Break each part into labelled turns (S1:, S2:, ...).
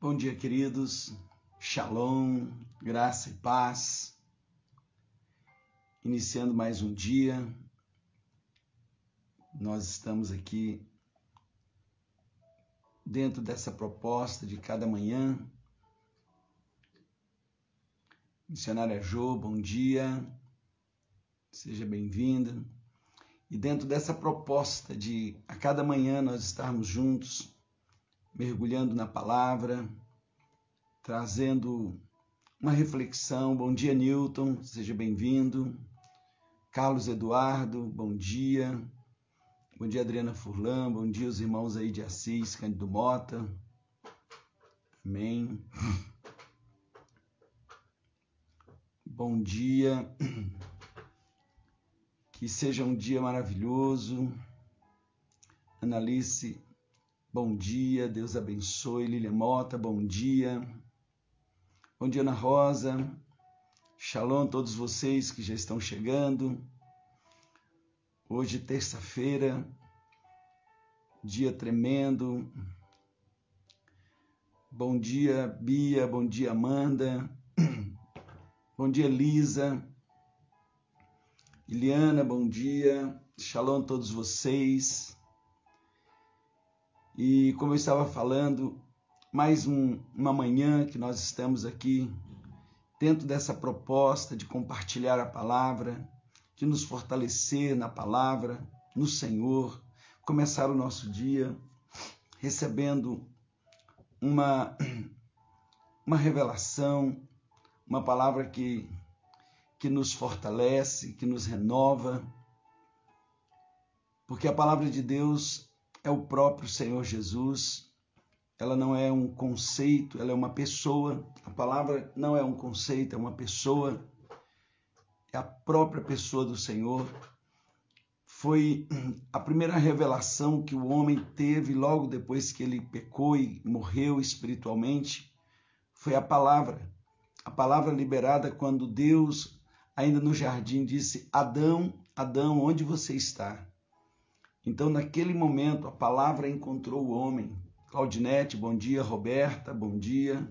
S1: Bom dia, queridos. Shalom, graça e paz. Iniciando mais um dia, nós estamos aqui dentro dessa proposta de cada manhã. Missionária Jo, bom dia. Seja bem-vinda. E dentro dessa proposta de a cada manhã nós estarmos juntos, mergulhando na palavra, trazendo uma reflexão. Bom dia, Newton, seja bem-vindo. Carlos Eduardo, bom dia. Bom dia, Adriana Furlan. Bom dia, os irmãos aí de Assis, Cândido Mota. Amém. Bom dia. Que seja um dia maravilhoso. Analice Bom dia, Deus abençoe. Lília Mota, bom dia. Bom dia, Ana Rosa. Shalom a todos vocês que já estão chegando. Hoje, terça-feira, dia tremendo. Bom dia, Bia. Bom dia, Amanda. Bom dia, Lisa. Iliana, bom dia. Shalom a todos vocês. E como eu estava falando, mais um, uma manhã que nós estamos aqui dentro dessa proposta de compartilhar a palavra, de nos fortalecer na palavra, no Senhor, começar o nosso dia recebendo uma uma revelação, uma palavra que que nos fortalece, que nos renova, porque a palavra de Deus é o próprio Senhor Jesus. Ela não é um conceito, ela é uma pessoa. A palavra não é um conceito, é uma pessoa. É a própria pessoa do Senhor. Foi a primeira revelação que o homem teve logo depois que ele pecou e morreu espiritualmente. Foi a palavra. A palavra liberada quando Deus, ainda no jardim, disse: Adão, Adão, onde você está? Então, naquele momento, a palavra encontrou o homem. Claudinete, bom dia. Roberta, bom dia.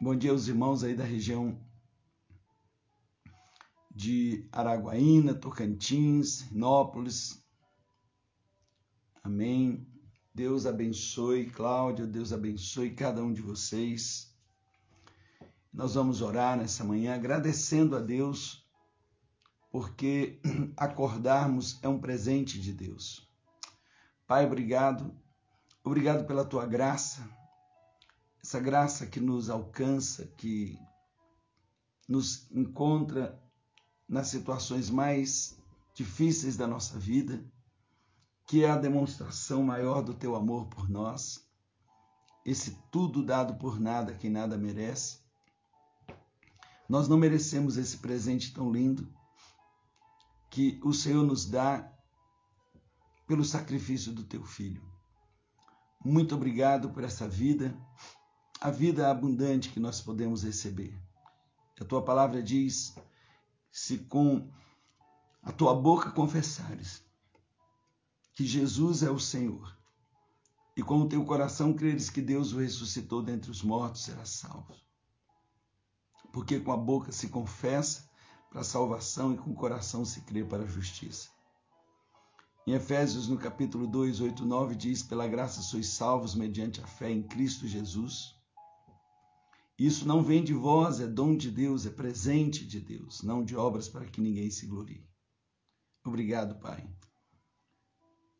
S1: Bom dia aos irmãos aí da região de Araguaína, Tocantins, Nópolis. Amém. Deus abençoe, Cláudia, Deus abençoe cada um de vocês. Nós vamos orar nessa manhã agradecendo a Deus porque acordarmos é um presente de Deus. Pai, obrigado. Obrigado pela tua graça, essa graça que nos alcança, que nos encontra nas situações mais difíceis da nossa vida, que é a demonstração maior do teu amor por nós, esse tudo dado por nada, quem nada merece. Nós não merecemos esse presente tão lindo, que o Senhor nos dá pelo sacrifício do teu filho. Muito obrigado por essa vida, a vida abundante que nós podemos receber. A tua palavra diz: se com a tua boca confessares que Jesus é o Senhor, e com o teu coração creres que Deus o ressuscitou dentre os mortos, serás salvo. Porque com a boca se confessa para a salvação e com o coração se crê para a justiça. Em Efésios, no capítulo 2, 8, 9, diz: Pela graça sois salvos mediante a fé em Cristo Jesus. Isso não vem de vós, é dom de Deus, é presente de Deus, não de obras para que ninguém se glorie. Obrigado, Pai.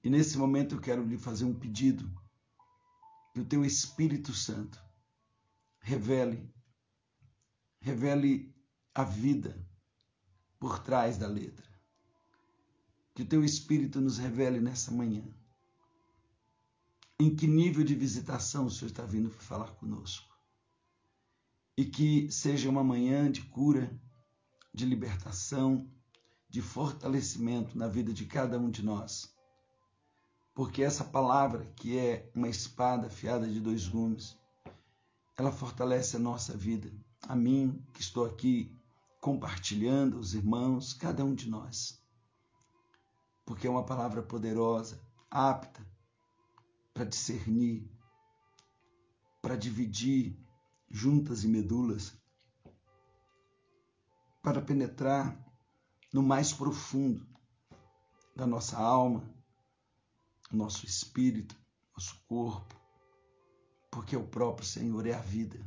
S1: E nesse momento eu quero lhe fazer um pedido que o teu Espírito Santo revele, revele a vida, por trás da letra. Que o teu Espírito nos revele nessa manhã. Em que nível de visitação o Senhor está vindo para falar conosco. E que seja uma manhã de cura, de libertação, de fortalecimento na vida de cada um de nós. Porque essa palavra, que é uma espada afiada de dois gumes, ela fortalece a nossa vida. A mim, que estou aqui compartilhando os irmãos, cada um de nós. Porque é uma palavra poderosa, apta para discernir para dividir juntas e medulas, para penetrar no mais profundo da nossa alma, nosso espírito, nosso corpo, porque o próprio Senhor é a vida,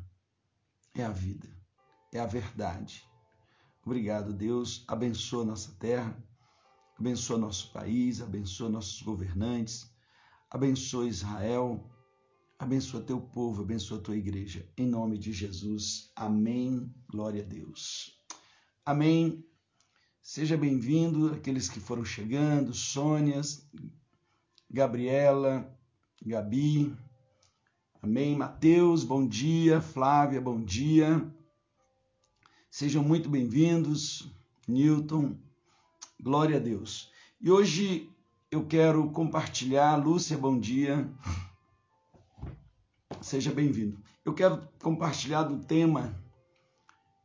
S1: é a vida, é a verdade. Obrigado, Deus. Abençoa nossa terra, abençoa nosso país, abençoa nossos governantes, abençoa Israel, abençoa teu povo, abençoa tua igreja. Em nome de Jesus. Amém. Glória a Deus. Amém. Seja bem-vindo aqueles que foram chegando, Sônias, Gabriela, Gabi. Amém. Mateus, bom dia. Flávia, bom dia. Sejam muito bem-vindos. Newton, glória a Deus. E hoje eu quero compartilhar, Lúcia, bom dia. Seja bem-vindo. Eu quero compartilhar do tema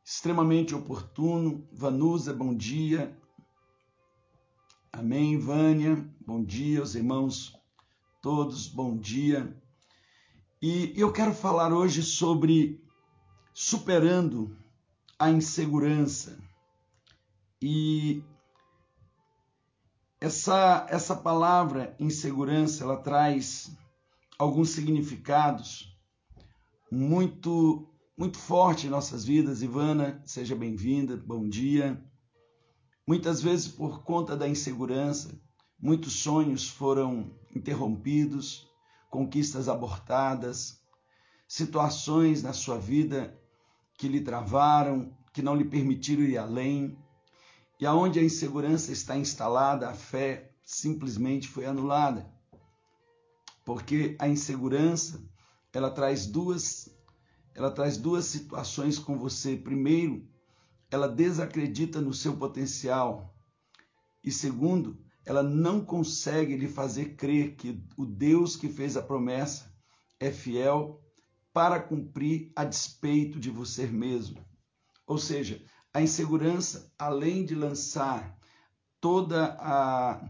S1: extremamente oportuno. Vanusa, bom dia. Amém, Vânia, bom dia, os irmãos todos, bom dia. E eu quero falar hoje sobre superando a insegurança. E essa essa palavra insegurança, ela traz alguns significados muito muito forte em nossas vidas. Ivana, seja bem-vinda, bom dia. Muitas vezes, por conta da insegurança, muitos sonhos foram interrompidos, conquistas abortadas, situações na sua vida que lhe travaram, que não lhe permitiram ir além. E aonde a insegurança está instalada, a fé simplesmente foi anulada. Porque a insegurança, ela traz duas ela traz duas situações com você. Primeiro, ela desacredita no seu potencial. E segundo, ela não consegue lhe fazer crer que o Deus que fez a promessa é fiel para cumprir a despeito de você mesmo. Ou seja, a insegurança, além de lançar toda a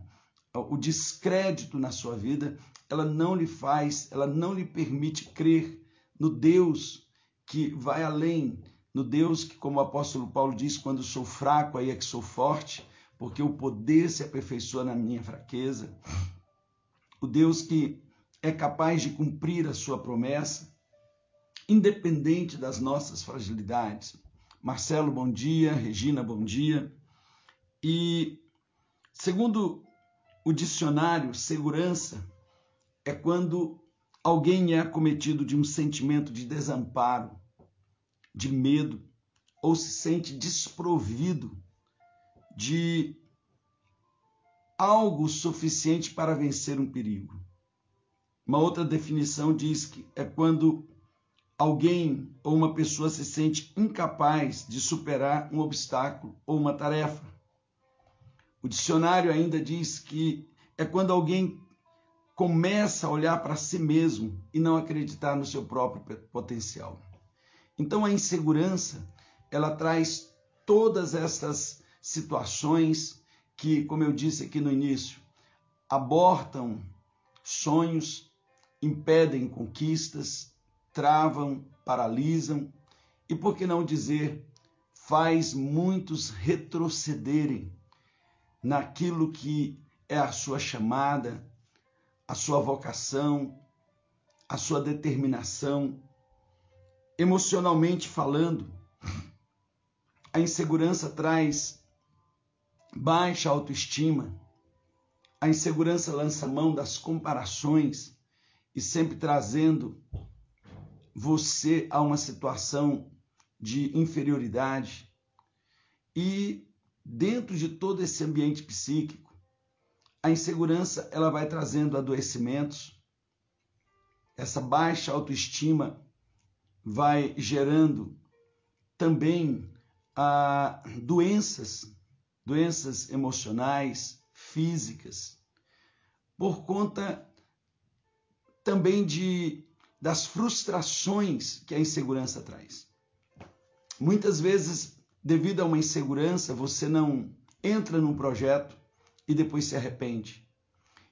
S1: o descrédito na sua vida, ela não lhe faz, ela não lhe permite crer no Deus que vai além, no Deus que, como o apóstolo Paulo diz, quando sou fraco, aí é que sou forte, porque o poder se aperfeiçoa na minha fraqueza. O Deus que é capaz de cumprir a sua promessa, independente das nossas fragilidades. Marcelo, bom dia. Regina, bom dia. E, segundo o dicionário, segurança é quando alguém é acometido de um sentimento de desamparo, de medo, ou se sente desprovido de algo suficiente para vencer um perigo. Uma outra definição diz que é quando alguém ou uma pessoa se sente incapaz de superar um obstáculo ou uma tarefa. O dicionário ainda diz que é quando alguém começa a olhar para si mesmo e não acreditar no seu próprio potencial. Então a insegurança, ela traz todas essas situações que, como eu disse aqui no início, abortam sonhos, impedem conquistas, travam, paralisam e, por que não dizer, faz muitos retrocederem naquilo que é a sua chamada, a sua vocação, a sua determinação. Emocionalmente falando, a insegurança traz baixa autoestima. A insegurança lança mão das comparações e sempre trazendo você a uma situação de inferioridade. E dentro de todo esse ambiente psíquico, a insegurança ela vai trazendo adoecimentos, essa baixa autoestima vai gerando também ah, doenças, doenças emocionais, físicas, por conta também de das frustrações que a insegurança traz. Muitas vezes, devido a uma insegurança, você não entra num projeto, e depois se arrepende.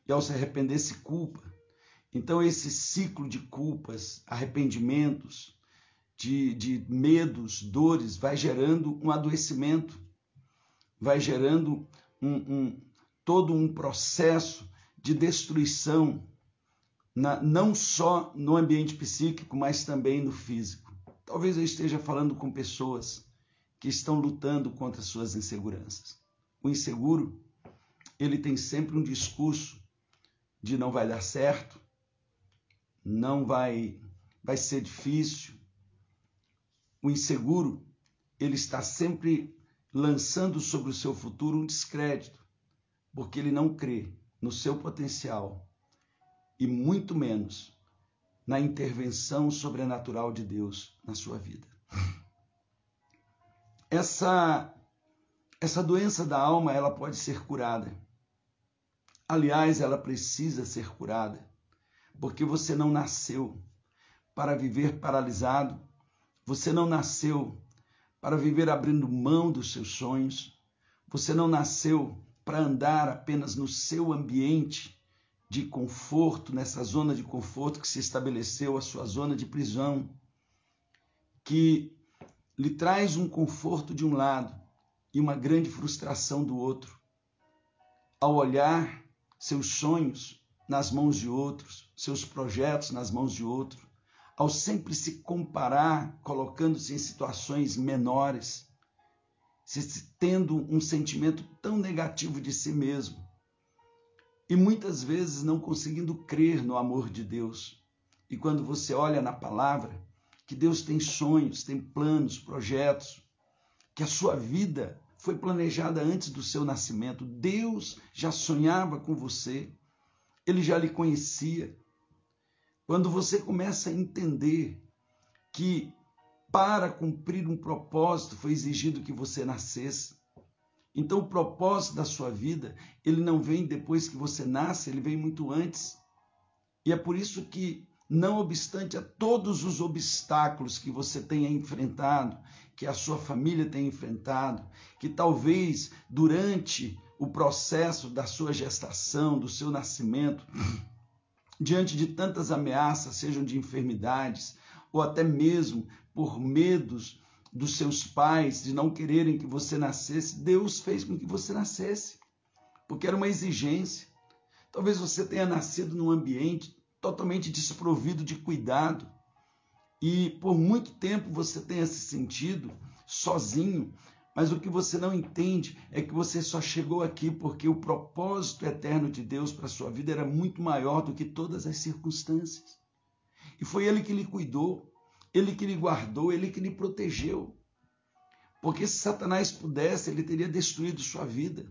S1: E ao se arrepender, se culpa. Então, esse ciclo de culpas, arrependimentos, de, de medos, dores, vai gerando um adoecimento, vai gerando um, um, todo um processo de destruição, na, não só no ambiente psíquico, mas também no físico. Talvez eu esteja falando com pessoas que estão lutando contra suas inseguranças. O inseguro, ele tem sempre um discurso de não vai dar certo, não vai vai ser difícil. O inseguro, ele está sempre lançando sobre o seu futuro um descrédito, porque ele não crê no seu potencial e muito menos na intervenção sobrenatural de Deus na sua vida. Essa essa doença da alma, ela pode ser curada. Aliás, ela precisa ser curada, porque você não nasceu para viver paralisado, você não nasceu para viver abrindo mão dos seus sonhos, você não nasceu para andar apenas no seu ambiente de conforto, nessa zona de conforto que se estabeleceu, a sua zona de prisão, que lhe traz um conforto de um lado e uma grande frustração do outro. Ao olhar seus sonhos nas mãos de outros, seus projetos nas mãos de outro, ao sempre se comparar, colocando-se em situações menores, se tendo um sentimento tão negativo de si mesmo e muitas vezes não conseguindo crer no amor de Deus. E quando você olha na palavra que Deus tem sonhos, tem planos, projetos, que a sua vida foi planejada antes do seu nascimento. Deus já sonhava com você, ele já lhe conhecia. Quando você começa a entender que para cumprir um propósito foi exigido que você nascesse. Então o propósito da sua vida, ele não vem depois que você nasce, ele vem muito antes. E é por isso que não obstante a todos os obstáculos que você tenha enfrentado, que a sua família tenha enfrentado, que talvez durante o processo da sua gestação, do seu nascimento, diante de tantas ameaças, sejam de enfermidades ou até mesmo por medos dos seus pais de não quererem que você nascesse, Deus fez com que você nascesse, porque era uma exigência. Talvez você tenha nascido num ambiente totalmente desprovido de cuidado e por muito tempo você tenha se sentido sozinho, mas o que você não entende é que você só chegou aqui porque o propósito eterno de Deus para sua vida era muito maior do que todas as circunstâncias. E foi Ele que lhe cuidou, Ele que lhe guardou, Ele que lhe protegeu. Porque se Satanás pudesse, ele teria destruído sua vida.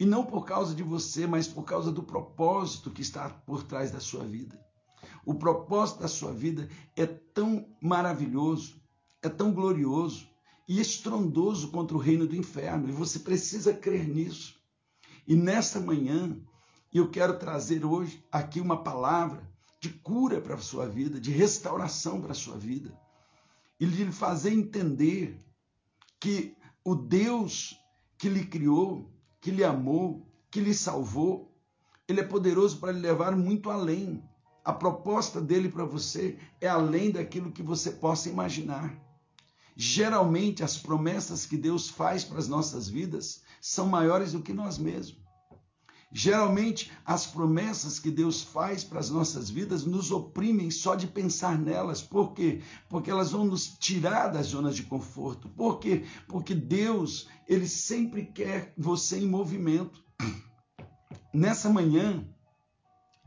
S1: E não por causa de você, mas por causa do propósito que está por trás da sua vida. O propósito da sua vida é tão maravilhoso, é tão glorioso e estrondoso contra o reino do inferno. E você precisa crer nisso. E nesta manhã, eu quero trazer hoje aqui uma palavra de cura para a sua vida, de restauração para a sua vida. E lhe fazer entender que o Deus que lhe criou, que lhe amou, que lhe salvou, ele é poderoso para lhe levar muito além. A proposta dele para você é além daquilo que você possa imaginar. Geralmente, as promessas que Deus faz para as nossas vidas são maiores do que nós mesmos. Geralmente, as promessas que Deus faz para as nossas vidas nos oprimem só de pensar nelas. Por quê? Porque elas vão nos tirar das zonas de conforto. Por quê? Porque Deus, ele sempre quer você em movimento. Nessa manhã,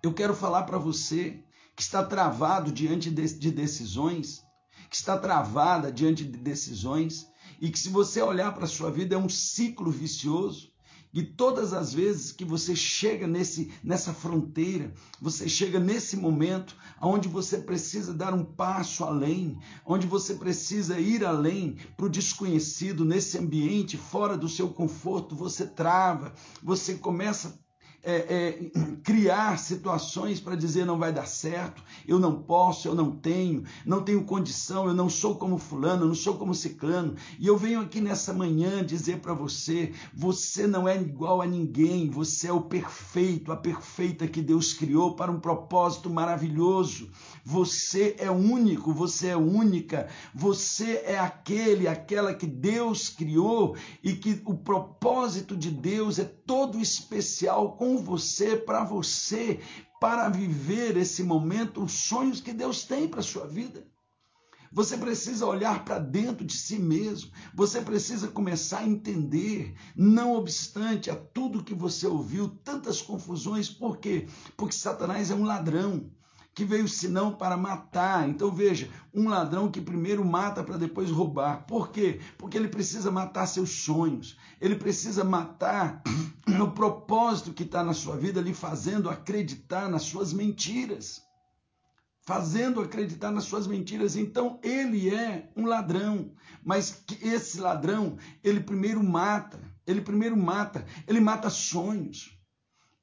S1: eu quero falar para você que está travado diante de decisões, que está travada diante de decisões, e que se você olhar para a sua vida é um ciclo vicioso e todas as vezes que você chega nesse, nessa fronteira, você chega nesse momento onde você precisa dar um passo além, onde você precisa ir além para o desconhecido, nesse ambiente fora do seu conforto, você trava, você começa é, é, criar situações para dizer não vai dar certo, eu não posso, eu não tenho, não tenho condição, eu não sou como fulano, eu não sou como ciclano. E eu venho aqui nessa manhã dizer para você, você não é igual a ninguém, você é o perfeito, a perfeita que Deus criou para um propósito maravilhoso. Você é único, você é única, você é aquele, aquela que Deus criou e que o propósito de Deus é todo especial com você, para você, para viver esse momento, os sonhos que Deus tem para a sua vida. Você precisa olhar para dentro de si mesmo. Você precisa começar a entender, não obstante a tudo que você ouviu, tantas confusões, por quê? Porque Satanás é um ladrão que veio senão para matar. Então veja, um ladrão que primeiro mata para depois roubar. Por quê? Porque ele precisa matar seus sonhos. Ele precisa matar o propósito que está na sua vida, lhe fazendo acreditar nas suas mentiras. Fazendo acreditar nas suas mentiras. Então ele é um ladrão. Mas esse ladrão, ele primeiro mata. Ele primeiro mata. Ele mata sonhos.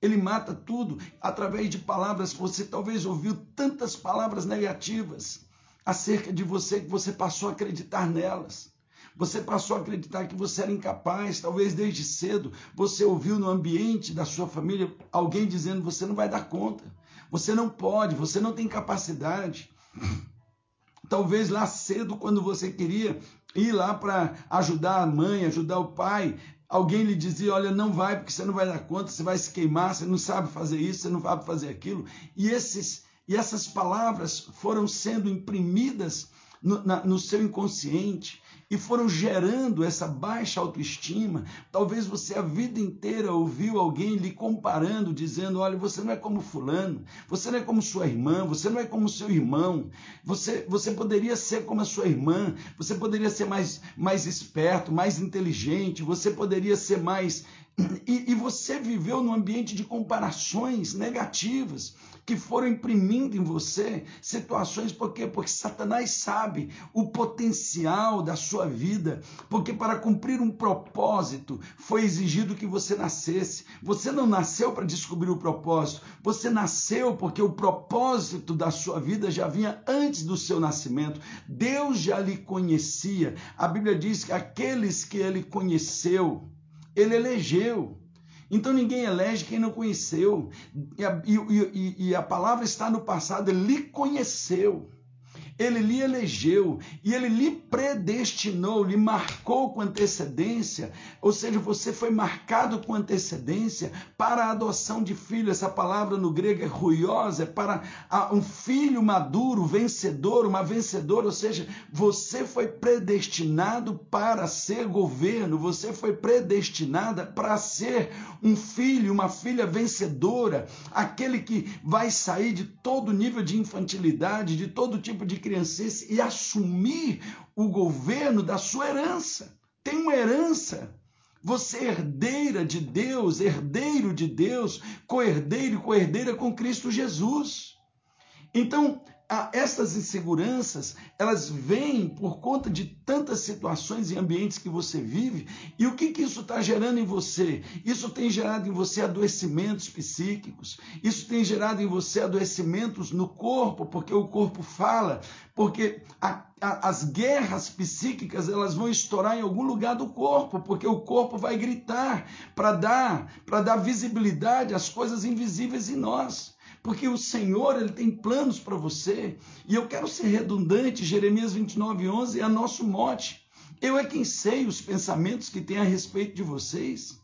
S1: Ele mata tudo através de palavras você talvez ouviu tantas palavras negativas acerca de você que você passou a acreditar nelas. Você passou a acreditar que você era incapaz, talvez desde cedo você ouviu no ambiente da sua família alguém dizendo você não vai dar conta, você não pode, você não tem capacidade. Talvez lá cedo, quando você queria ir lá para ajudar a mãe, ajudar o pai, Alguém lhe dizia: Olha, não vai, porque você não vai dar conta, você vai se queimar, você não sabe fazer isso, você não sabe fazer aquilo. E, esses, e essas palavras foram sendo imprimidas no, na, no seu inconsciente e foram gerando essa baixa autoestima. Talvez você a vida inteira ouviu alguém lhe comparando, dizendo: olha, você não é como fulano, você não é como sua irmã, você não é como seu irmão, você, você poderia ser como a sua irmã, você poderia ser mais, mais esperto, mais inteligente, você poderia ser mais. E, e você viveu num ambiente de comparações negativas que foram imprimindo em você situações, por quê? Porque Satanás sabe o potencial da sua vida, porque para cumprir um propósito foi exigido que você nascesse. Você não nasceu para descobrir o propósito, você nasceu porque o propósito da sua vida já vinha antes do seu nascimento. Deus já lhe conhecia. A Bíblia diz que aqueles que ele conheceu, ele elegeu. Então ninguém elege quem não conheceu. E a, e, e, e a palavra está no passado, ele conheceu ele lhe elegeu e ele lhe predestinou, lhe marcou com antecedência, ou seja, você foi marcado com antecedência para a adoção de filho. Essa palavra no grego é ruiosa, é para um filho maduro, vencedor, uma vencedora, ou seja, você foi predestinado para ser governo, você foi predestinada para ser um filho, uma filha vencedora, aquele que vai sair de todo nível de infantilidade, de todo tipo de criancice e assumir o governo da sua herança. Tem uma herança. Você é herdeira de Deus, herdeiro de Deus, co-herdeiro e co-herdeira com Cristo Jesus. Então, essas inseguranças, elas vêm por conta de tantas situações e ambientes que você vive. E o que, que isso está gerando em você? Isso tem gerado em você adoecimentos psíquicos, isso tem gerado em você adoecimentos no corpo, porque o corpo fala, porque a, a, as guerras psíquicas elas vão estourar em algum lugar do corpo, porque o corpo vai gritar para dar, para dar visibilidade às coisas invisíveis em nós porque o Senhor ele tem planos para você. E eu quero ser redundante, Jeremias 29, 11 é nosso mote. Eu é quem sei os pensamentos que tem a respeito de vocês.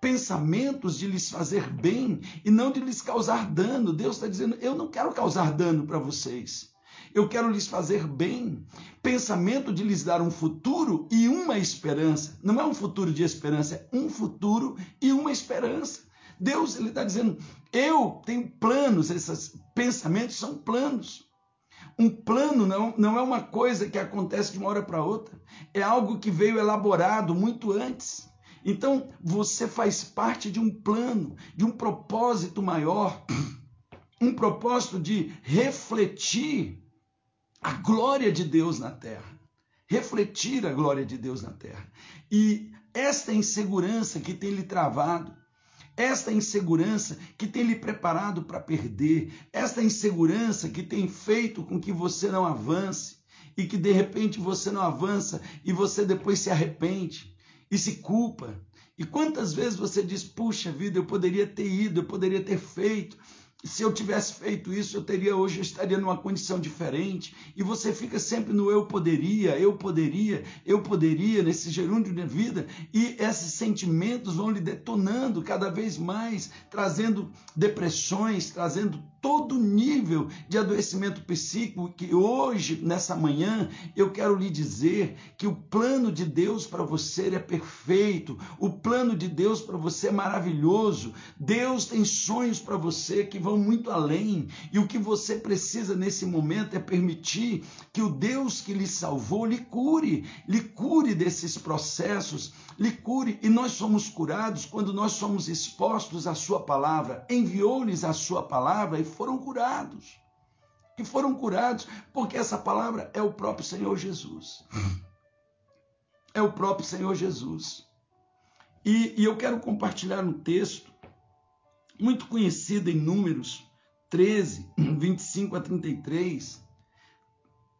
S1: Pensamentos de lhes fazer bem e não de lhes causar dano. Deus está dizendo: eu não quero causar dano para vocês. Eu quero lhes fazer bem. Pensamento de lhes dar um futuro e uma esperança. Não é um futuro de esperança, é um futuro e uma esperança. Deus ele está dizendo: eu tenho planos, esses pensamentos são planos. Um plano não, não é uma coisa que acontece de uma hora para outra, é algo que veio elaborado muito antes. Então você faz parte de um plano, de um propósito maior, um propósito de refletir a glória de Deus na terra. Refletir a glória de Deus na terra. E esta insegurança que tem lhe travado, esta insegurança que tem lhe preparado para perder, esta insegurança que tem feito com que você não avance e que de repente você não avança e você depois se arrepende e se culpa. E quantas vezes você diz: puxa vida, eu poderia ter ido, eu poderia ter feito, se eu tivesse feito isso, eu teria hoje eu estaria numa condição diferente. E você fica sempre no eu poderia, eu poderia, eu poderia nesse gerúndio de vida, e esses sentimentos vão lhe detonando cada vez mais, trazendo depressões, trazendo todo nível de adoecimento psíquico que hoje, nessa manhã, eu quero lhe dizer que o plano de Deus para você é perfeito, o plano de Deus para você é maravilhoso. Deus tem sonhos para você que vão muito além, e o que você precisa nesse momento é permitir que o Deus que lhe salvou lhe cure, lhe cure desses processos, lhe cure, e nós somos curados quando nós somos expostos à sua palavra. Enviou-lhes a sua palavra e foram curados. Que foram curados, porque essa palavra é o próprio Senhor Jesus. É o próprio Senhor Jesus. E, e eu quero compartilhar um texto muito conhecido em Números 13, 25 a 33,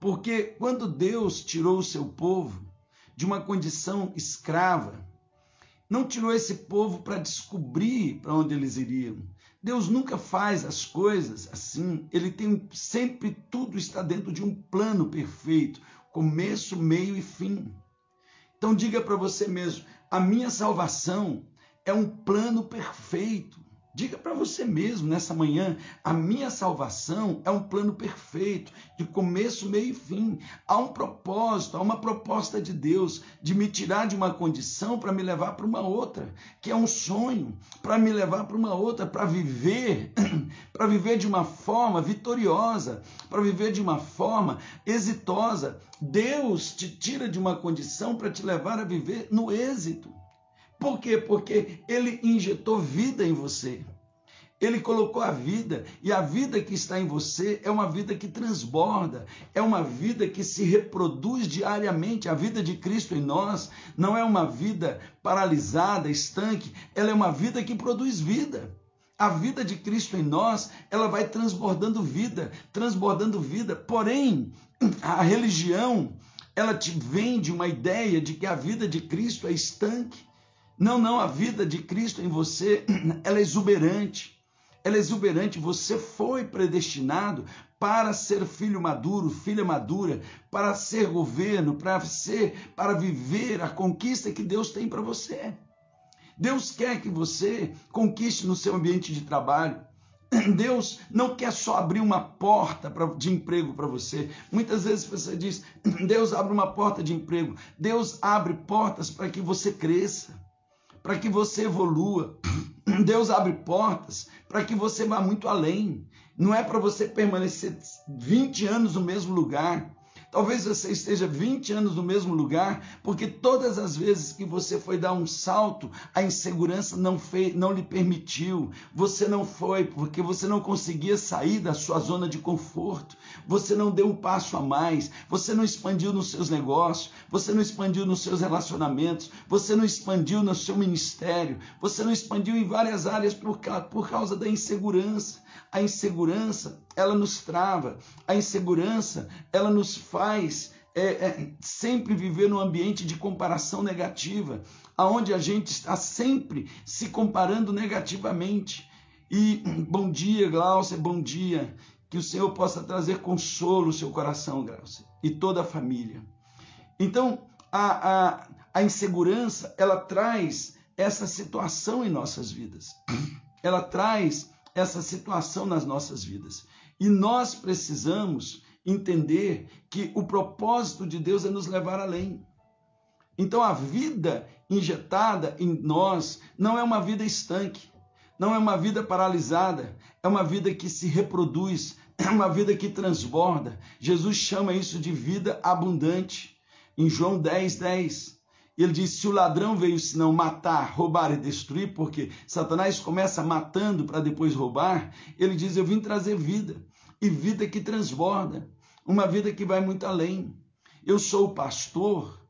S1: porque quando Deus tirou o seu povo de uma condição escrava, não tirou esse povo para descobrir para onde eles iriam, Deus nunca faz as coisas assim. Ele tem sempre tudo está dentro de um plano perfeito, começo, meio e fim. Então diga para você mesmo: a minha salvação é um plano perfeito. Diga para você mesmo nessa manhã: a minha salvação é um plano perfeito, de começo, meio e fim. Há um propósito, há uma proposta de Deus de me tirar de uma condição para me levar para uma outra, que é um sonho, para me levar para uma outra, para viver, para viver de uma forma vitoriosa, para viver de uma forma exitosa. Deus te tira de uma condição para te levar a viver no êxito. Por quê? Porque ele injetou vida em você. Ele colocou a vida, e a vida que está em você é uma vida que transborda, é uma vida que se reproduz diariamente. A vida de Cristo em nós não é uma vida paralisada, estanque, ela é uma vida que produz vida. A vida de Cristo em nós, ela vai transbordando vida, transbordando vida. Porém, a religião, ela te vende uma ideia de que a vida de Cristo é estanque. Não, não, a vida de Cristo em você, ela é exuberante. Ela é exuberante, você foi predestinado para ser filho maduro, filha madura, para ser governo, para ser, para viver a conquista que Deus tem para você. Deus quer que você conquiste no seu ambiente de trabalho. Deus não quer só abrir uma porta de emprego para você. Muitas vezes você diz: Deus abre uma porta de emprego. Deus abre portas para que você cresça para que você evolua. Deus abre portas para que você vá muito além. Não é para você permanecer 20 anos no mesmo lugar. Talvez você esteja 20 anos no mesmo lugar, porque todas as vezes que você foi dar um salto, a insegurança não, fez, não lhe permitiu. Você não foi, porque você não conseguia sair da sua zona de conforto. Você não deu um passo a mais. Você não expandiu nos seus negócios. Você não expandiu nos seus relacionamentos. Você não expandiu no seu ministério. Você não expandiu em várias áreas por, por causa da insegurança. A insegurança, ela nos trava. A insegurança, ela nos faz é, é, sempre viver num ambiente de comparação negativa, aonde a gente está sempre se comparando negativamente. E bom dia, Glaucia, bom dia. Que o Senhor possa trazer consolo no seu coração, Glaucia, e toda a família. Então, a, a, a insegurança, ela traz essa situação em nossas vidas. Ela traz essa situação nas nossas vidas. E nós precisamos entender que o propósito de Deus é nos levar além. Então a vida injetada em nós não é uma vida estanque, não é uma vida paralisada, é uma vida que se reproduz, é uma vida que transborda. Jesus chama isso de vida abundante. Em João 10, 10, ele diz: se o ladrão veio senão matar, roubar e destruir, porque Satanás começa matando para depois roubar, ele diz: eu vim trazer vida, e vida que transborda, uma vida que vai muito além. Eu sou o pastor,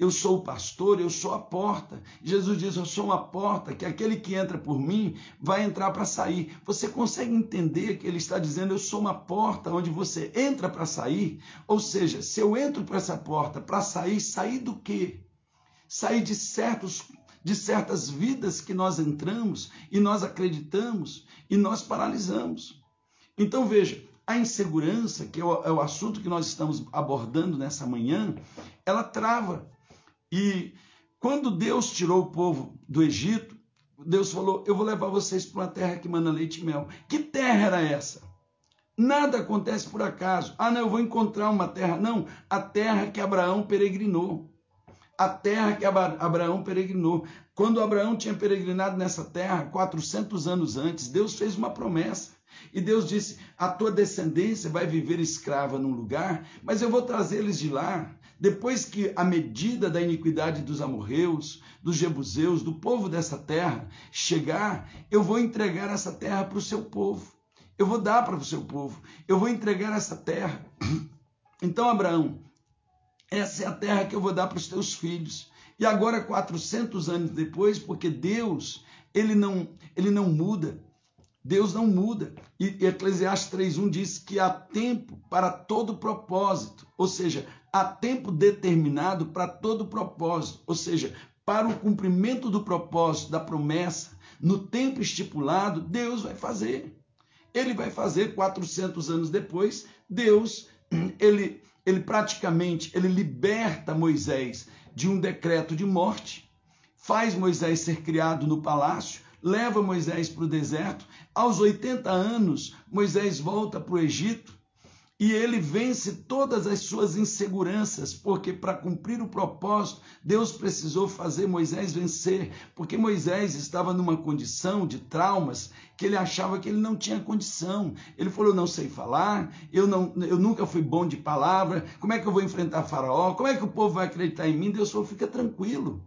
S1: eu sou o pastor, eu sou a porta. Jesus diz: Eu sou uma porta, que aquele que entra por mim vai entrar para sair. Você consegue entender que ele está dizendo: Eu sou uma porta onde você entra para sair? Ou seja, se eu entro por essa porta para sair, sair do quê? Sair de certos de certas vidas que nós entramos e nós acreditamos e nós paralisamos. Então veja, a insegurança, que é o, é o assunto que nós estamos abordando nessa manhã, ela trava. E quando Deus tirou o povo do Egito, Deus falou: Eu vou levar vocês para uma terra que manda leite e mel. Que terra era essa? Nada acontece por acaso. Ah, não, eu vou encontrar uma terra. Não, a terra que Abraão peregrinou. A terra que Abraão peregrinou. Quando Abraão tinha peregrinado nessa terra, 400 anos antes, Deus fez uma promessa. E Deus disse: A tua descendência vai viver escrava num lugar, mas eu vou trazer-eles de lá. Depois que a medida da iniquidade dos amorreus, dos jebuseus, do povo dessa terra chegar, eu vou entregar essa terra para o seu povo. Eu vou dar para o seu povo. Eu vou entregar essa terra. Então, Abraão, essa é a terra que eu vou dar para os teus filhos. E agora, 400 anos depois, porque Deus, ele não, ele não muda. Deus não muda. E Eclesiastes 3:1 diz que há tempo para todo propósito, ou seja, há tempo determinado para todo propósito, ou seja, para o cumprimento do propósito da promessa, no tempo estipulado, Deus vai fazer. Ele vai fazer 400 anos depois, Deus, ele ele praticamente ele liberta Moisés de um decreto de morte, faz Moisés ser criado no palácio, leva Moisés para o deserto. Aos 80 anos, Moisés volta para o Egito e ele vence todas as suas inseguranças, porque para cumprir o propósito, Deus precisou fazer Moisés vencer, porque Moisés estava numa condição de traumas que ele achava que ele não tinha condição. Ele falou: "Não sei falar, eu não eu nunca fui bom de palavra, como é que eu vou enfrentar Faraó? Como é que o povo vai acreditar em mim?" Deus falou: "Fica tranquilo.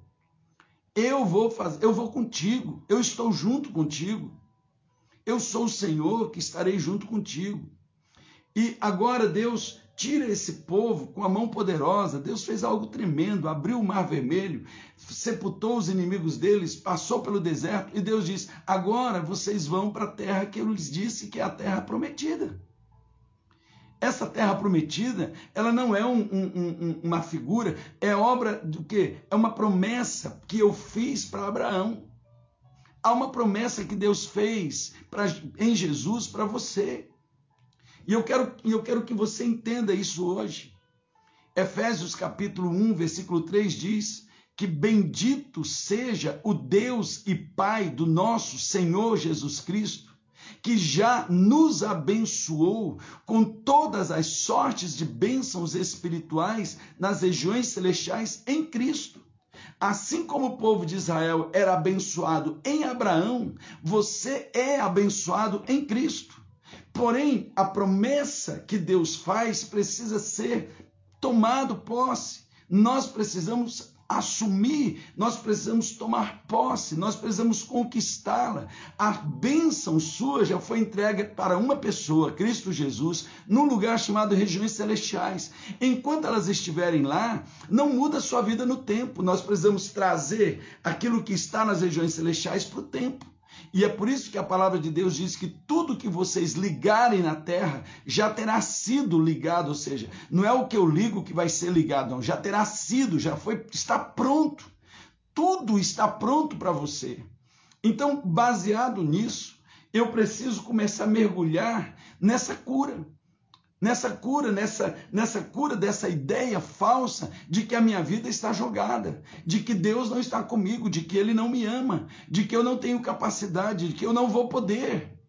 S1: Eu vou fazer, eu vou contigo, eu estou junto contigo. Eu sou o Senhor que estarei junto contigo. E agora Deus tira esse povo com a mão poderosa. Deus fez algo tremendo, abriu o mar vermelho, sepultou os inimigos deles, passou pelo deserto e Deus diz: "Agora vocês vão para a terra que eu lhes disse que é a terra prometida". Essa terra prometida, ela não é um, um, um, uma figura, é obra do que? É uma promessa que eu fiz para Abraão. Há uma promessa que Deus fez pra, em Jesus para você. E eu quero, eu quero que você entenda isso hoje. Efésios capítulo 1, versículo 3 diz que bendito seja o Deus e Pai do nosso Senhor Jesus Cristo que já nos abençoou com todas as sortes de bênçãos espirituais nas regiões celestiais em Cristo. Assim como o povo de Israel era abençoado em Abraão, você é abençoado em Cristo. Porém, a promessa que Deus faz precisa ser tomado posse. Nós precisamos assumir, nós precisamos tomar posse, nós precisamos conquistá-la. A bênção sua já foi entregue para uma pessoa, Cristo Jesus, num lugar chamado regiões celestiais. Enquanto elas estiverem lá, não muda a sua vida no tempo. Nós precisamos trazer aquilo que está nas regiões celestiais para o tempo. E é por isso que a palavra de Deus diz que tudo que vocês ligarem na terra já terá sido ligado, ou seja, não é o que eu ligo que vai ser ligado, não, já terá sido, já foi, está pronto. Tudo está pronto para você. Então, baseado nisso, eu preciso começar a mergulhar nessa cura nessa cura, nessa, nessa cura dessa ideia falsa de que a minha vida está jogada, de que Deus não está comigo, de que Ele não me ama, de que eu não tenho capacidade, de que eu não vou poder.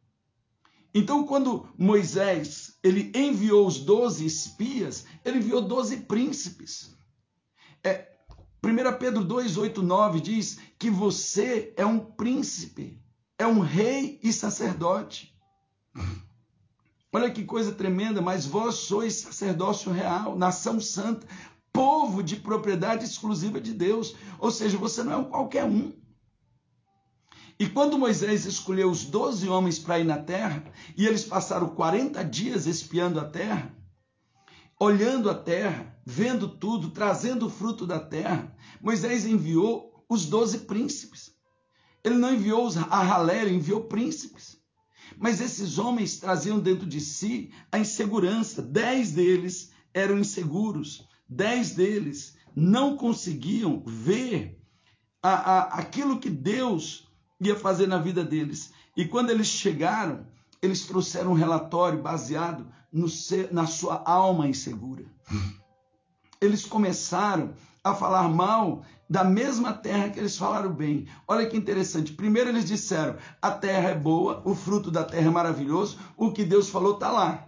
S1: Então, quando Moisés ele enviou os doze espias, ele enviou doze príncipes. É, 1 Pedro 2, 8, 9 diz que você é um príncipe, é um rei e sacerdote. Olha que coisa tremenda, mas vós sois sacerdócio real, nação santa, povo de propriedade exclusiva de Deus. Ou seja, você não é um qualquer um. E quando Moisés escolheu os doze homens para ir na terra, e eles passaram 40 dias espiando a terra, olhando a terra, vendo tudo, trazendo o fruto da terra, Moisés enviou os doze príncipes. Ele não enviou os Ahalé, ele enviou príncipes. Mas esses homens traziam dentro de si a insegurança. Dez deles eram inseguros. Dez deles não conseguiam ver a, a, aquilo que Deus ia fazer na vida deles. E quando eles chegaram, eles trouxeram um relatório baseado no, na sua alma insegura. Eles começaram a falar mal da mesma terra que eles falaram bem. Olha que interessante. Primeiro eles disseram: a terra é boa, o fruto da terra é maravilhoso, o que Deus falou está lá.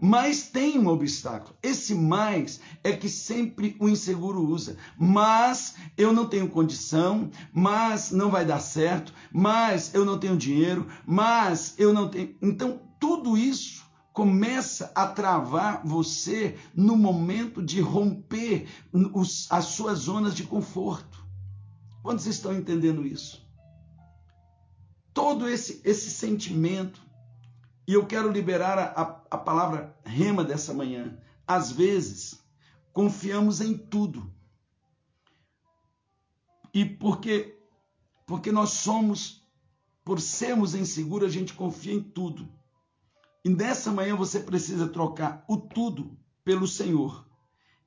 S1: Mas tem um obstáculo. Esse mais é que sempre o inseguro usa. Mas eu não tenho condição, mas não vai dar certo, mas eu não tenho dinheiro, mas eu não tenho. Então, tudo isso começa a travar você no momento de romper os, as suas zonas de conforto. Quantos estão entendendo isso? Todo esse, esse sentimento, e eu quero liberar a, a palavra rema dessa manhã. Às vezes, confiamos em tudo. E porque, porque nós somos, por sermos inseguros, a gente confia em tudo. E nessa manhã você precisa trocar o tudo pelo Senhor.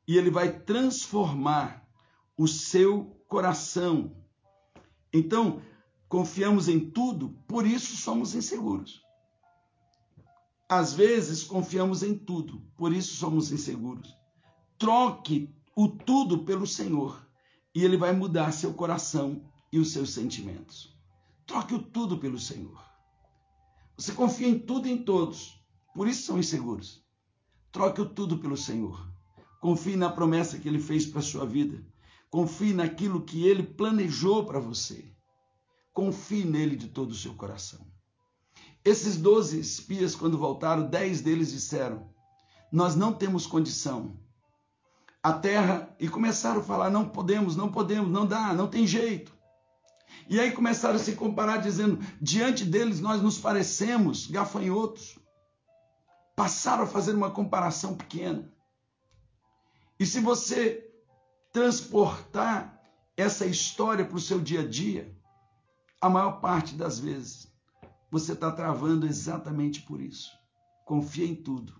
S1: E Ele vai transformar o seu coração. Então, confiamos em tudo, por isso somos inseguros. Às vezes, confiamos em tudo, por isso somos inseguros. Troque o tudo pelo Senhor e Ele vai mudar seu coração e os seus sentimentos. Troque o tudo pelo Senhor. Você confia em tudo e em todos, por isso são inseguros. Troque o tudo pelo Senhor. Confie na promessa que ele fez para a sua vida. Confie naquilo que ele planejou para você. Confie nele de todo o seu coração. Esses doze espias, quando voltaram, dez deles disseram: Nós não temos condição. A terra, e começaram a falar: Não podemos, não podemos, não dá, não tem jeito. E aí começaram a se comparar, dizendo: diante deles nós nos parecemos gafanhotos. Passaram a fazer uma comparação pequena. E se você transportar essa história para o seu dia a dia, a maior parte das vezes você está travando exatamente por isso. Confia em tudo,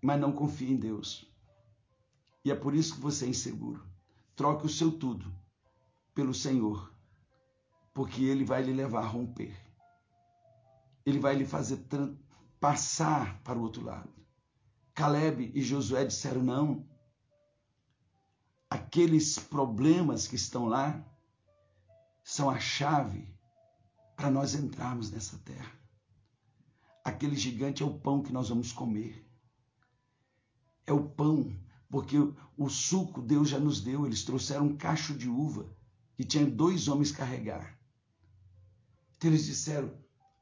S1: mas não confia em Deus. E é por isso que você é inseguro. Troque o seu tudo pelo Senhor, porque Ele vai lhe levar a romper. Ele vai lhe fazer passar para o outro lado. Caleb e Josué disseram: não. Aqueles problemas que estão lá são a chave para nós entrarmos nessa terra. Aquele gigante é o pão que nós vamos comer. É o pão, porque o suco Deus já nos deu. Eles trouxeram um cacho de uva que tinha dois homens carregar. Então eles disseram: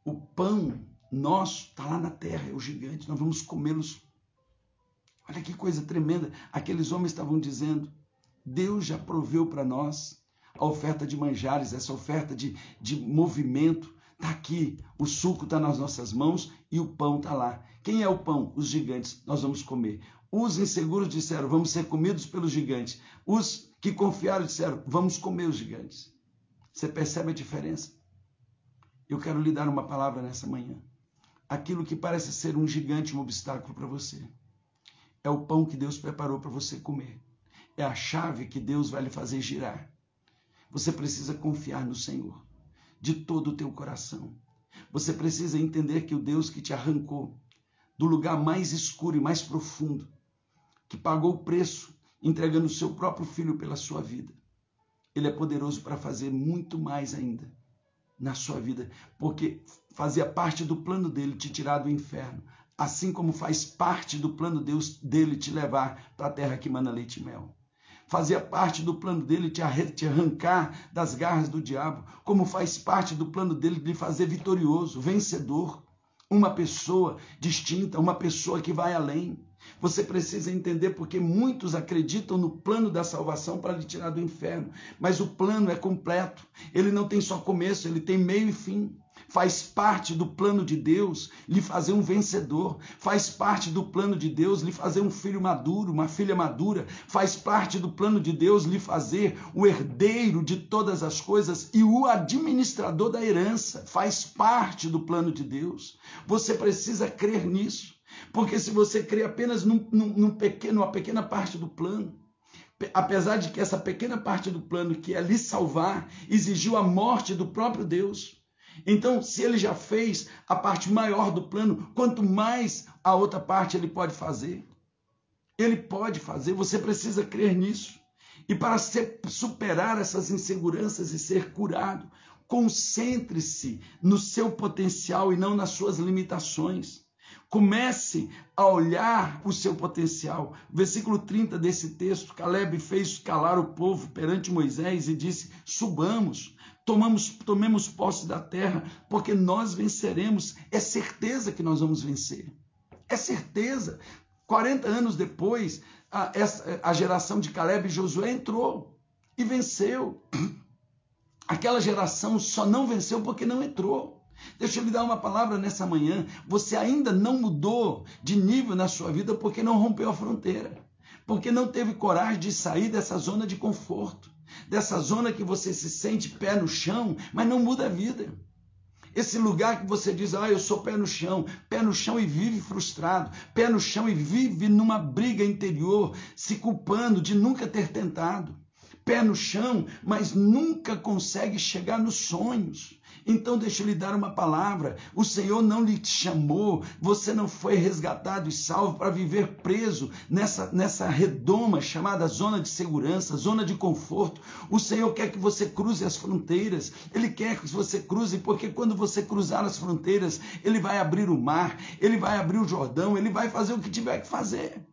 S1: o pão nosso está lá na terra, é o gigante, nós vamos comê-los. Olha que coisa tremenda. Aqueles homens estavam dizendo: Deus já proveu para nós a oferta de manjares, essa oferta de, de movimento. Está aqui, o suco está nas nossas mãos e o pão está lá. Quem é o pão? Os gigantes, nós vamos comer. Os inseguros disseram: vamos ser comidos pelos gigantes. Os que confiaram disseram: vamos comer os gigantes. Você percebe a diferença? Eu quero lhe dar uma palavra nessa manhã. Aquilo que parece ser um gigante, um obstáculo para você, é o pão que Deus preparou para você comer. É a chave que Deus vai lhe fazer girar. Você precisa confiar no Senhor de todo o teu coração. Você precisa entender que o Deus que te arrancou do lugar mais escuro e mais profundo que pagou o preço entregando o seu próprio filho pela sua vida. Ele é poderoso para fazer muito mais ainda na sua vida, porque fazia parte do plano dele te tirar do inferno, assim como faz parte do plano Deus dele te levar para a terra que manda leite e mel. Fazia parte do plano dele te arrancar das garras do diabo, como faz parte do plano dele de fazer vitorioso, vencedor, uma pessoa distinta, uma pessoa que vai além. Você precisa entender porque muitos acreditam no plano da salvação para lhe tirar do inferno, mas o plano é completo. Ele não tem só começo, ele tem meio e fim. Faz parte do plano de Deus lhe fazer um vencedor. Faz parte do plano de Deus lhe fazer um filho maduro, uma filha madura. Faz parte do plano de Deus lhe fazer o herdeiro de todas as coisas e o administrador da herança. Faz parte do plano de Deus. Você precisa crer nisso. Porque se você crê apenas num, num, num pequeno, numa pequena parte do plano, apesar de que essa pequena parte do plano que é lhe salvar exigiu a morte do próprio Deus. Então, se ele já fez a parte maior do plano, quanto mais a outra parte ele pode fazer. Ele pode fazer, você precisa crer nisso. E para ser, superar essas inseguranças e ser curado, concentre-se no seu potencial e não nas suas limitações. Comece a olhar o seu potencial. Versículo 30 desse texto, Caleb fez calar o povo perante Moisés e disse: Subamos, tomamos, tomemos posse da terra, porque nós venceremos. É certeza que nós vamos vencer. É certeza. 40 anos depois, a, essa, a geração de Caleb e Josué entrou e venceu. Aquela geração só não venceu porque não entrou. Deixa eu lhe dar uma palavra nessa manhã. Você ainda não mudou de nível na sua vida porque não rompeu a fronteira, porque não teve coragem de sair dessa zona de conforto, dessa zona que você se sente pé no chão, mas não muda a vida. Esse lugar que você diz, ah, eu sou pé no chão, pé no chão e vive frustrado, pé no chão e vive numa briga interior, se culpando de nunca ter tentado. Pé no chão, mas nunca consegue chegar nos sonhos. Então, deixa eu lhe dar uma palavra: o Senhor não lhe chamou, você não foi resgatado e salvo para viver preso nessa, nessa redoma chamada zona de segurança, zona de conforto. O Senhor quer que você cruze as fronteiras, Ele quer que você cruze, porque quando você cruzar as fronteiras, Ele vai abrir o mar, Ele vai abrir o Jordão, Ele vai fazer o que tiver que fazer.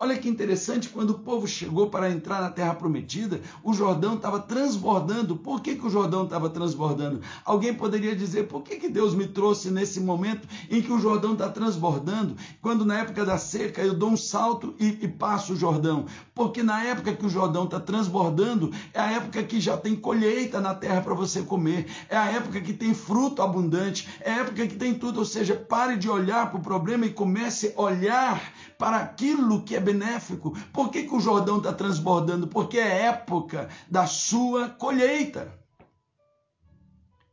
S1: Olha que interessante, quando o povo chegou para entrar na terra prometida, o Jordão estava transbordando. Por que, que o Jordão estava transbordando? Alguém poderia dizer, por que, que Deus me trouxe nesse momento em que o Jordão está transbordando? Quando na época da seca eu dou um salto e, e passo o Jordão. Porque na época que o Jordão está transbordando, é a época que já tem colheita na terra para você comer. É a época que tem fruto abundante. É a época que tem tudo. Ou seja, pare de olhar para o problema e comece a olhar para aquilo que é benéfico. Por que, que o Jordão está transbordando? Porque é época da sua colheita.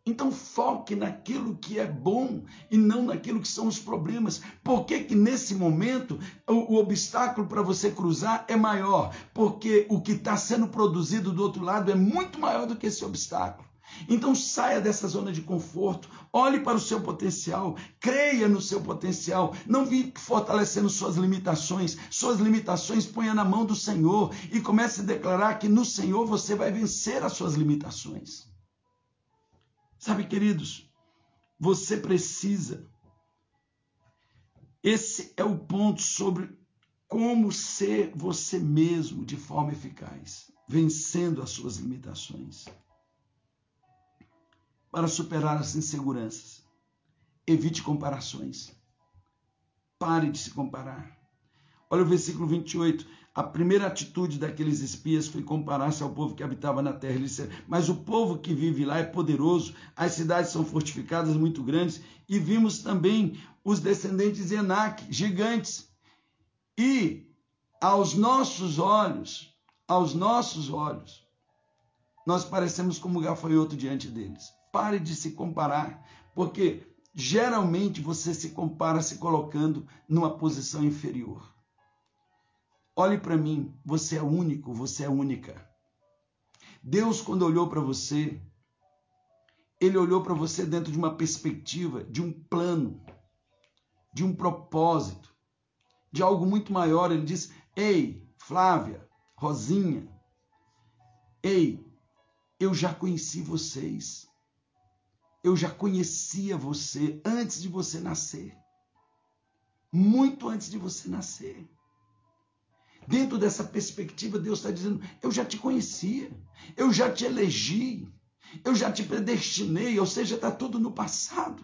S1: Então foque naquilo que é bom e não naquilo que são os problemas. Por que, que nesse momento o, o obstáculo para você cruzar é maior? Porque o que está sendo produzido do outro lado é muito maior do que esse obstáculo. Então saia dessa zona de conforto, olhe para o seu potencial, creia no seu potencial, não fique fortalecendo suas limitações. Suas limitações ponha na mão do Senhor e comece a declarar que no Senhor você vai vencer as suas limitações. Sabe, queridos, você precisa. Esse é o ponto sobre como ser você mesmo de forma eficaz, vencendo as suas limitações para superar as inseguranças. Evite comparações. Pare de se comparar. Olha o versículo 28. A primeira atitude daqueles espias foi comparar-se ao povo que habitava na terra. Ele disse, mas o povo que vive lá é poderoso, as cidades são fortificadas, muito grandes, e vimos também os descendentes de Enac, gigantes. E aos nossos olhos, aos nossos olhos, nós parecemos como gafanhoto diante deles. Pare de se comparar, porque geralmente você se compara se colocando numa posição inferior. Olhe para mim, você é único, você é única. Deus, quando olhou para você, ele olhou para você dentro de uma perspectiva, de um plano, de um propósito, de algo muito maior. Ele disse: Ei, Flávia, Rosinha, ei, eu já conheci vocês. Eu já conhecia você antes de você nascer. Muito antes de você nascer. Dentro dessa perspectiva, Deus está dizendo: Eu já te conhecia, eu já te elegi, eu já te predestinei, ou seja, está tudo no passado.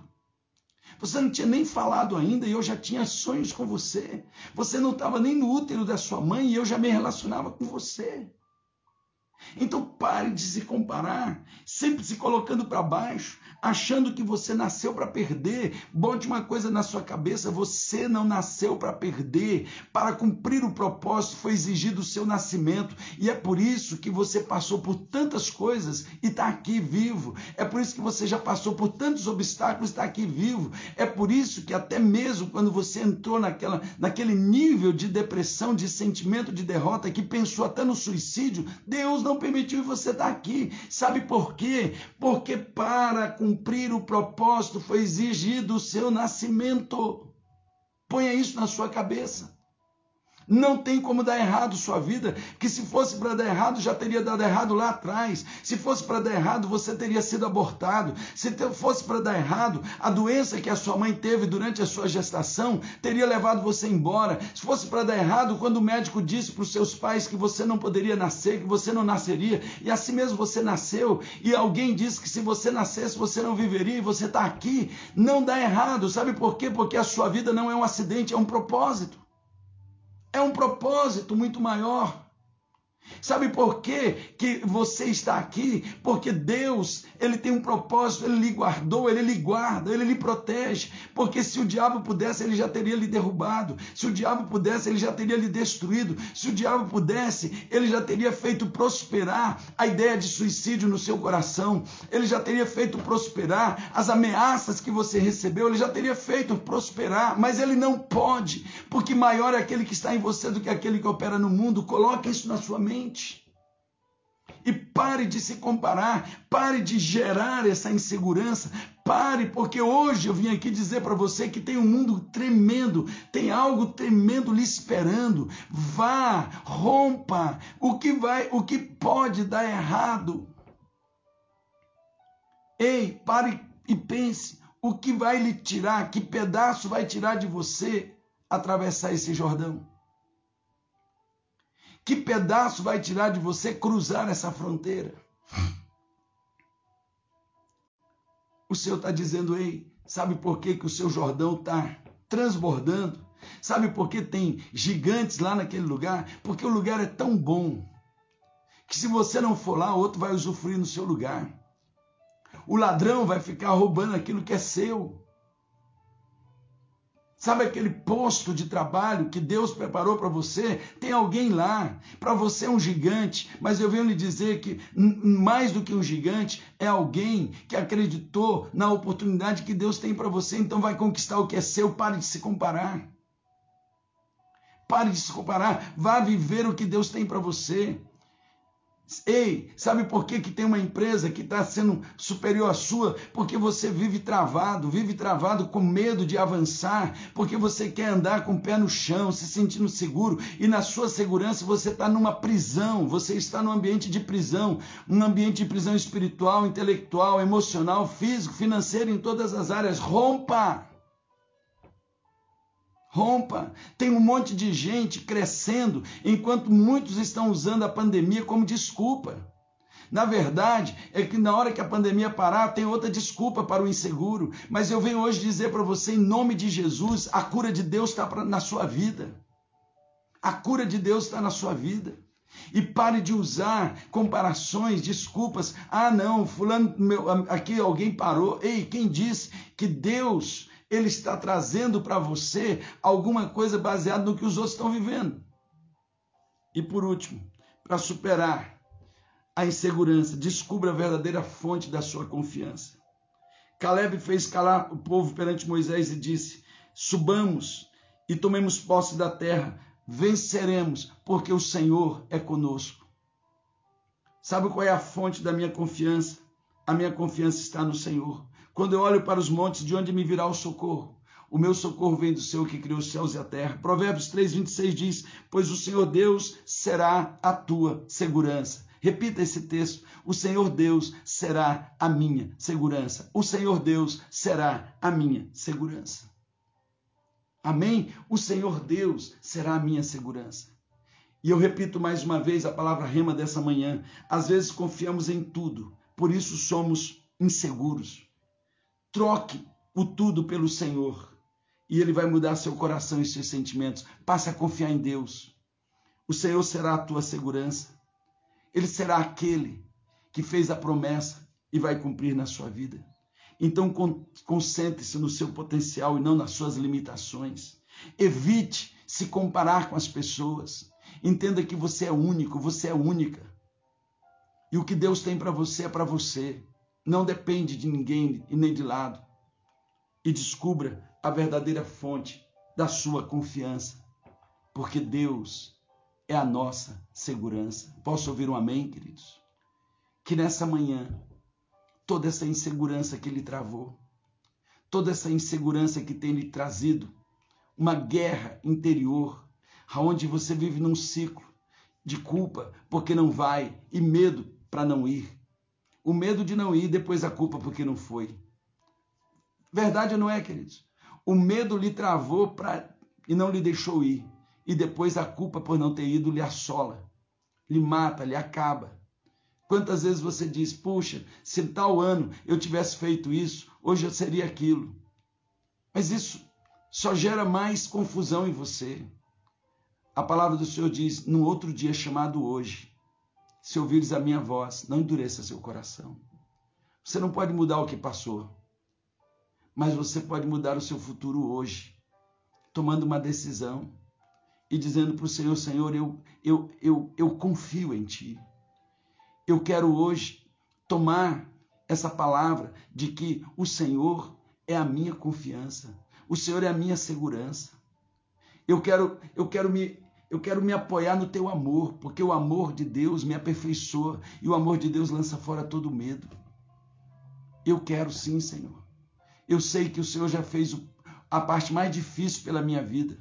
S1: Você não tinha nem falado ainda e eu já tinha sonhos com você. Você não estava nem no útero da sua mãe e eu já me relacionava com você. Então pare de se comparar, sempre se colocando para baixo, achando que você nasceu para perder. Bote uma coisa na sua cabeça: você não nasceu para perder. Para cumprir o propósito foi exigido o seu nascimento, e é por isso que você passou por tantas coisas e está aqui vivo. É por isso que você já passou por tantos obstáculos e está aqui vivo. É por isso que até mesmo quando você entrou naquela, naquele nível de depressão, de sentimento de derrota, que pensou até no suicídio, Deus não permitiu você estar aqui. Sabe por quê? Porque para cumprir o propósito foi exigido o seu nascimento. Ponha isso na sua cabeça. Não tem como dar errado sua vida, que se fosse para dar errado, já teria dado errado lá atrás. Se fosse para dar errado, você teria sido abortado. Se fosse para dar errado, a doença que a sua mãe teve durante a sua gestação teria levado você embora. Se fosse para dar errado, quando o médico disse para os seus pais que você não poderia nascer, que você não nasceria, e assim mesmo você nasceu, e alguém disse que se você nascesse, você não viveria, e você está aqui, não dá errado. Sabe por quê? Porque a sua vida não é um acidente, é um propósito. É um propósito muito maior. Sabe por quê que você está aqui? Porque Deus, ele tem um propósito, ele lhe guardou, ele lhe guarda, ele lhe protege. Porque se o diabo pudesse, ele já teria lhe derrubado. Se o diabo pudesse, ele já teria lhe destruído. Se o diabo pudesse, ele já teria feito prosperar a ideia de suicídio no seu coração. Ele já teria feito prosperar as ameaças que você recebeu, ele já teria feito prosperar, mas ele não pode, porque maior é aquele que está em você do que aquele que opera no mundo. Coloque isso na sua mente mente. E pare de se comparar, pare de gerar essa insegurança, pare, porque hoje eu vim aqui dizer para você que tem um mundo tremendo, tem algo tremendo lhe esperando. Vá, rompa, o que vai, o que pode dar errado. Ei, pare e pense, o que vai lhe tirar, que pedaço vai tirar de você atravessar esse Jordão? Que pedaço vai tirar de você cruzar essa fronteira? O Senhor está dizendo, ei, sabe por que, que o seu Jordão está transbordando? Sabe por que tem gigantes lá naquele lugar? Porque o lugar é tão bom que se você não for lá, outro vai usufruir no seu lugar. O ladrão vai ficar roubando aquilo que é seu. Sabe aquele posto de trabalho que Deus preparou para você? Tem alguém lá. Para você é um gigante, mas eu venho lhe dizer que mais do que um gigante é alguém que acreditou na oportunidade que Deus tem para você, então vai conquistar o que é seu. Pare de se comparar. Pare de se comparar. Vá viver o que Deus tem para você. Ei, sabe por que, que tem uma empresa que está sendo superior à sua? Porque você vive travado, vive travado com medo de avançar, porque você quer andar com o pé no chão, se sentindo seguro, e na sua segurança você está numa prisão, você está num ambiente de prisão, um ambiente de prisão espiritual, intelectual, emocional, físico, financeiro, em todas as áreas. Rompa! Rompa. Tem um monte de gente crescendo, enquanto muitos estão usando a pandemia como desculpa. Na verdade, é que na hora que a pandemia parar, tem outra desculpa para o inseguro. Mas eu venho hoje dizer para você, em nome de Jesus, a cura de Deus está na sua vida. A cura de Deus está na sua vida. E pare de usar comparações, desculpas. Ah, não, fulano, meu, aqui alguém parou. Ei, quem disse que Deus ele está trazendo para você alguma coisa baseada no que os outros estão vivendo. E por último, para superar a insegurança, descubra a verdadeira fonte da sua confiança. Caleb fez calar o povo perante Moisés e disse: Subamos e tomemos posse da terra, venceremos, porque o Senhor é conosco. Sabe qual é a fonte da minha confiança? A minha confiança está no Senhor. Quando eu olho para os montes, de onde me virá o socorro? O meu socorro vem do Senhor que criou os céus e a terra. Provérbios 3, 26 diz: Pois o Senhor Deus será a tua segurança. Repita esse texto: O Senhor Deus será a minha segurança. O Senhor Deus será a minha segurança. Amém? O Senhor Deus será a minha segurança. E eu repito mais uma vez a palavra rema dessa manhã. Às vezes confiamos em tudo, por isso somos inseguros. Troque o tudo pelo Senhor e Ele vai mudar seu coração e seus sentimentos. Passe a confiar em Deus. O Senhor será a tua segurança. Ele será aquele que fez a promessa e vai cumprir na sua vida. Então concentre-se no seu potencial e não nas suas limitações. Evite se comparar com as pessoas. Entenda que você é único, você é única. E o que Deus tem para você é para você. Não depende de ninguém e nem de lado. E descubra a verdadeira fonte da sua confiança. Porque Deus é a nossa segurança. Posso ouvir um amém, queridos? Que nessa manhã, toda essa insegurança que lhe travou, toda essa insegurança que tem lhe trazido uma guerra interior, onde você vive num ciclo de culpa porque não vai e medo para não ir. O medo de não ir, depois a culpa porque não foi. Verdade não é, queridos? O medo lhe travou pra... e não lhe deixou ir. E depois a culpa por não ter ido lhe assola, lhe mata, lhe acaba. Quantas vezes você diz, puxa, se tal ano eu tivesse feito isso, hoje eu seria aquilo. Mas isso só gera mais confusão em você. A palavra do Senhor diz: num outro dia chamado hoje, se ouvires a minha voz, não endureça seu coração. Você não pode mudar o que passou, mas você pode mudar o seu futuro hoje, tomando uma decisão e dizendo para o Senhor: Senhor, eu, eu, eu, eu confio em Ti. Eu quero hoje tomar essa palavra de que o Senhor é a minha confiança. O Senhor é a minha segurança. Eu quero, eu quero me eu quero me apoiar no teu amor, porque o amor de Deus me aperfeiçoa e o amor de Deus lança fora todo medo. Eu quero sim, Senhor. Eu sei que o Senhor já fez a parte mais difícil pela minha vida.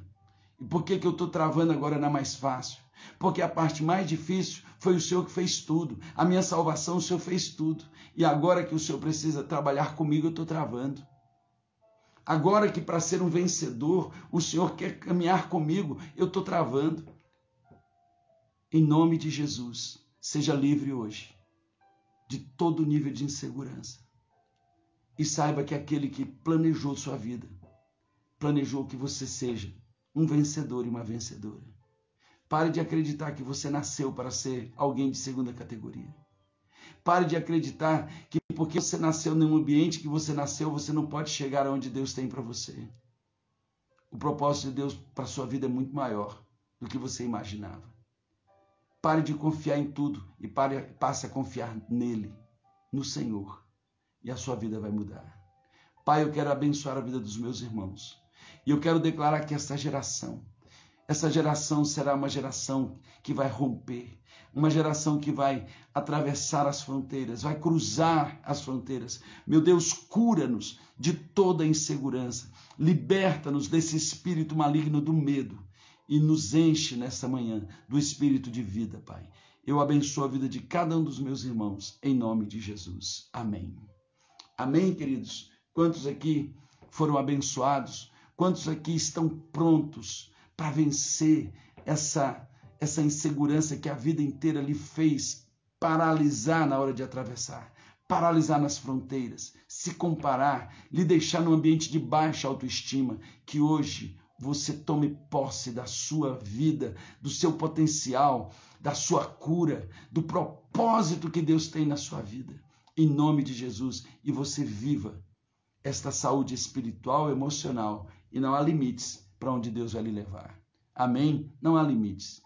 S1: E por que, que eu estou travando agora na mais fácil? Porque a parte mais difícil foi o Senhor que fez tudo. A minha salvação, o Senhor fez tudo. E agora que o Senhor precisa trabalhar comigo, eu estou travando. Agora que para ser um vencedor, o Senhor quer caminhar comigo, eu estou travando. Em nome de Jesus, seja livre hoje de todo nível de insegurança. E saiba que aquele que planejou sua vida, planejou que você seja um vencedor e uma vencedora. Pare de acreditar que você nasceu para ser alguém de segunda categoria. Pare de acreditar que porque você nasceu num ambiente que você nasceu, você não pode chegar aonde Deus tem para você. O propósito de Deus para sua vida é muito maior do que você imaginava. Pare de confiar em tudo e pare, passe a confiar nele, no Senhor, e a sua vida vai mudar. Pai, eu quero abençoar a vida dos meus irmãos. E eu quero declarar que esta geração, essa geração será uma geração que vai romper, uma geração que vai atravessar as fronteiras, vai cruzar as fronteiras. Meu Deus, cura-nos de toda insegurança, liberta-nos desse espírito maligno do medo e nos enche nesta manhã do espírito de vida, Pai. Eu abençoo a vida de cada um dos meus irmãos, em nome de Jesus. Amém. Amém, queridos? Quantos aqui foram abençoados? Quantos aqui estão prontos para vencer essa essa insegurança que a vida inteira lhe fez paralisar na hora de atravessar, paralisar nas fronteiras, se comparar, lhe deixar num ambiente de baixa autoestima, que hoje você tome posse da sua vida, do seu potencial, da sua cura, do propósito que Deus tem na sua vida, em nome de Jesus, e você viva esta saúde espiritual, emocional, e não há limites para onde Deus vai lhe levar. Amém? Não há limites.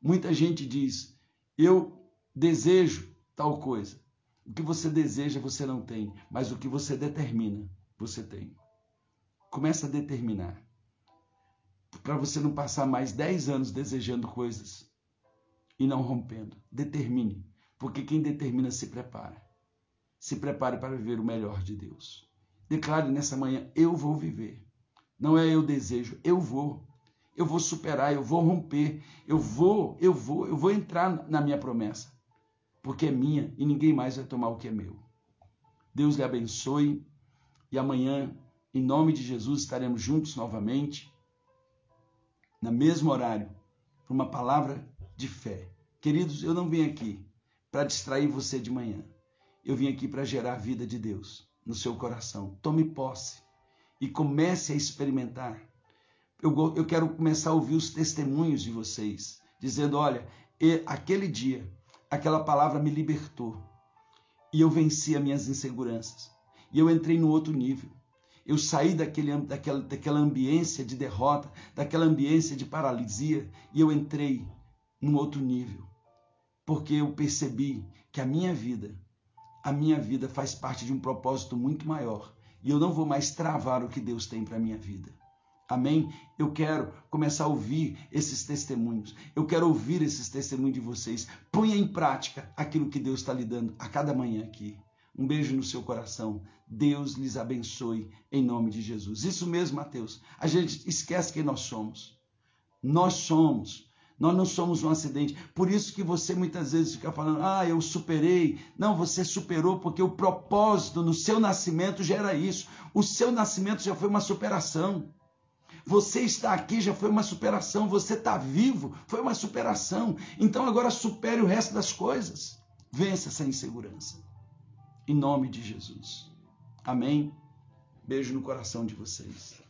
S1: Muita gente diz: Eu desejo tal coisa. O que você deseja, você não tem, mas o que você determina, você tem. Começa a determinar. Para você não passar mais 10 anos desejando coisas e não rompendo. Determine, porque quem determina se prepara. Se prepare para viver o melhor de Deus. Declare nessa manhã: Eu vou viver. Não é eu desejo, eu vou eu vou superar, eu vou romper, eu vou, eu vou, eu vou entrar na minha promessa, porque é minha e ninguém mais vai tomar o que é meu. Deus lhe abençoe e amanhã, em nome de Jesus, estaremos juntos novamente, no mesmo horário, para uma palavra de fé. Queridos, eu não vim aqui para distrair você de manhã. Eu vim aqui para gerar a vida de Deus no seu coração. Tome posse e comece a experimentar eu, eu quero começar a ouvir os testemunhos de vocês, dizendo: olha, aquele dia aquela palavra me libertou. E eu venci as minhas inseguranças. E eu entrei no outro nível. Eu saí daquele, daquela, daquela ambiência de derrota, daquela ambiência de paralisia, e eu entrei num outro nível. Porque eu percebi que a minha vida, a minha vida faz parte de um propósito muito maior. E eu não vou mais travar o que Deus tem para minha vida. Amém? Eu quero começar a ouvir esses testemunhos. Eu quero ouvir esses testemunhos de vocês. Ponha em prática aquilo que Deus está lhe dando a cada manhã aqui. Um beijo no seu coração. Deus lhes abençoe em nome de Jesus. Isso mesmo, Mateus. A gente esquece quem nós somos. Nós somos. Nós não somos um acidente. Por isso que você muitas vezes fica falando: "Ah, eu superei". Não, você superou porque o propósito no seu nascimento já era isso. O seu nascimento já foi uma superação. Você está aqui já foi uma superação. Você está vivo foi uma superação. Então agora supere o resto das coisas. Vença essa insegurança. Em nome de Jesus. Amém. Beijo no coração de vocês.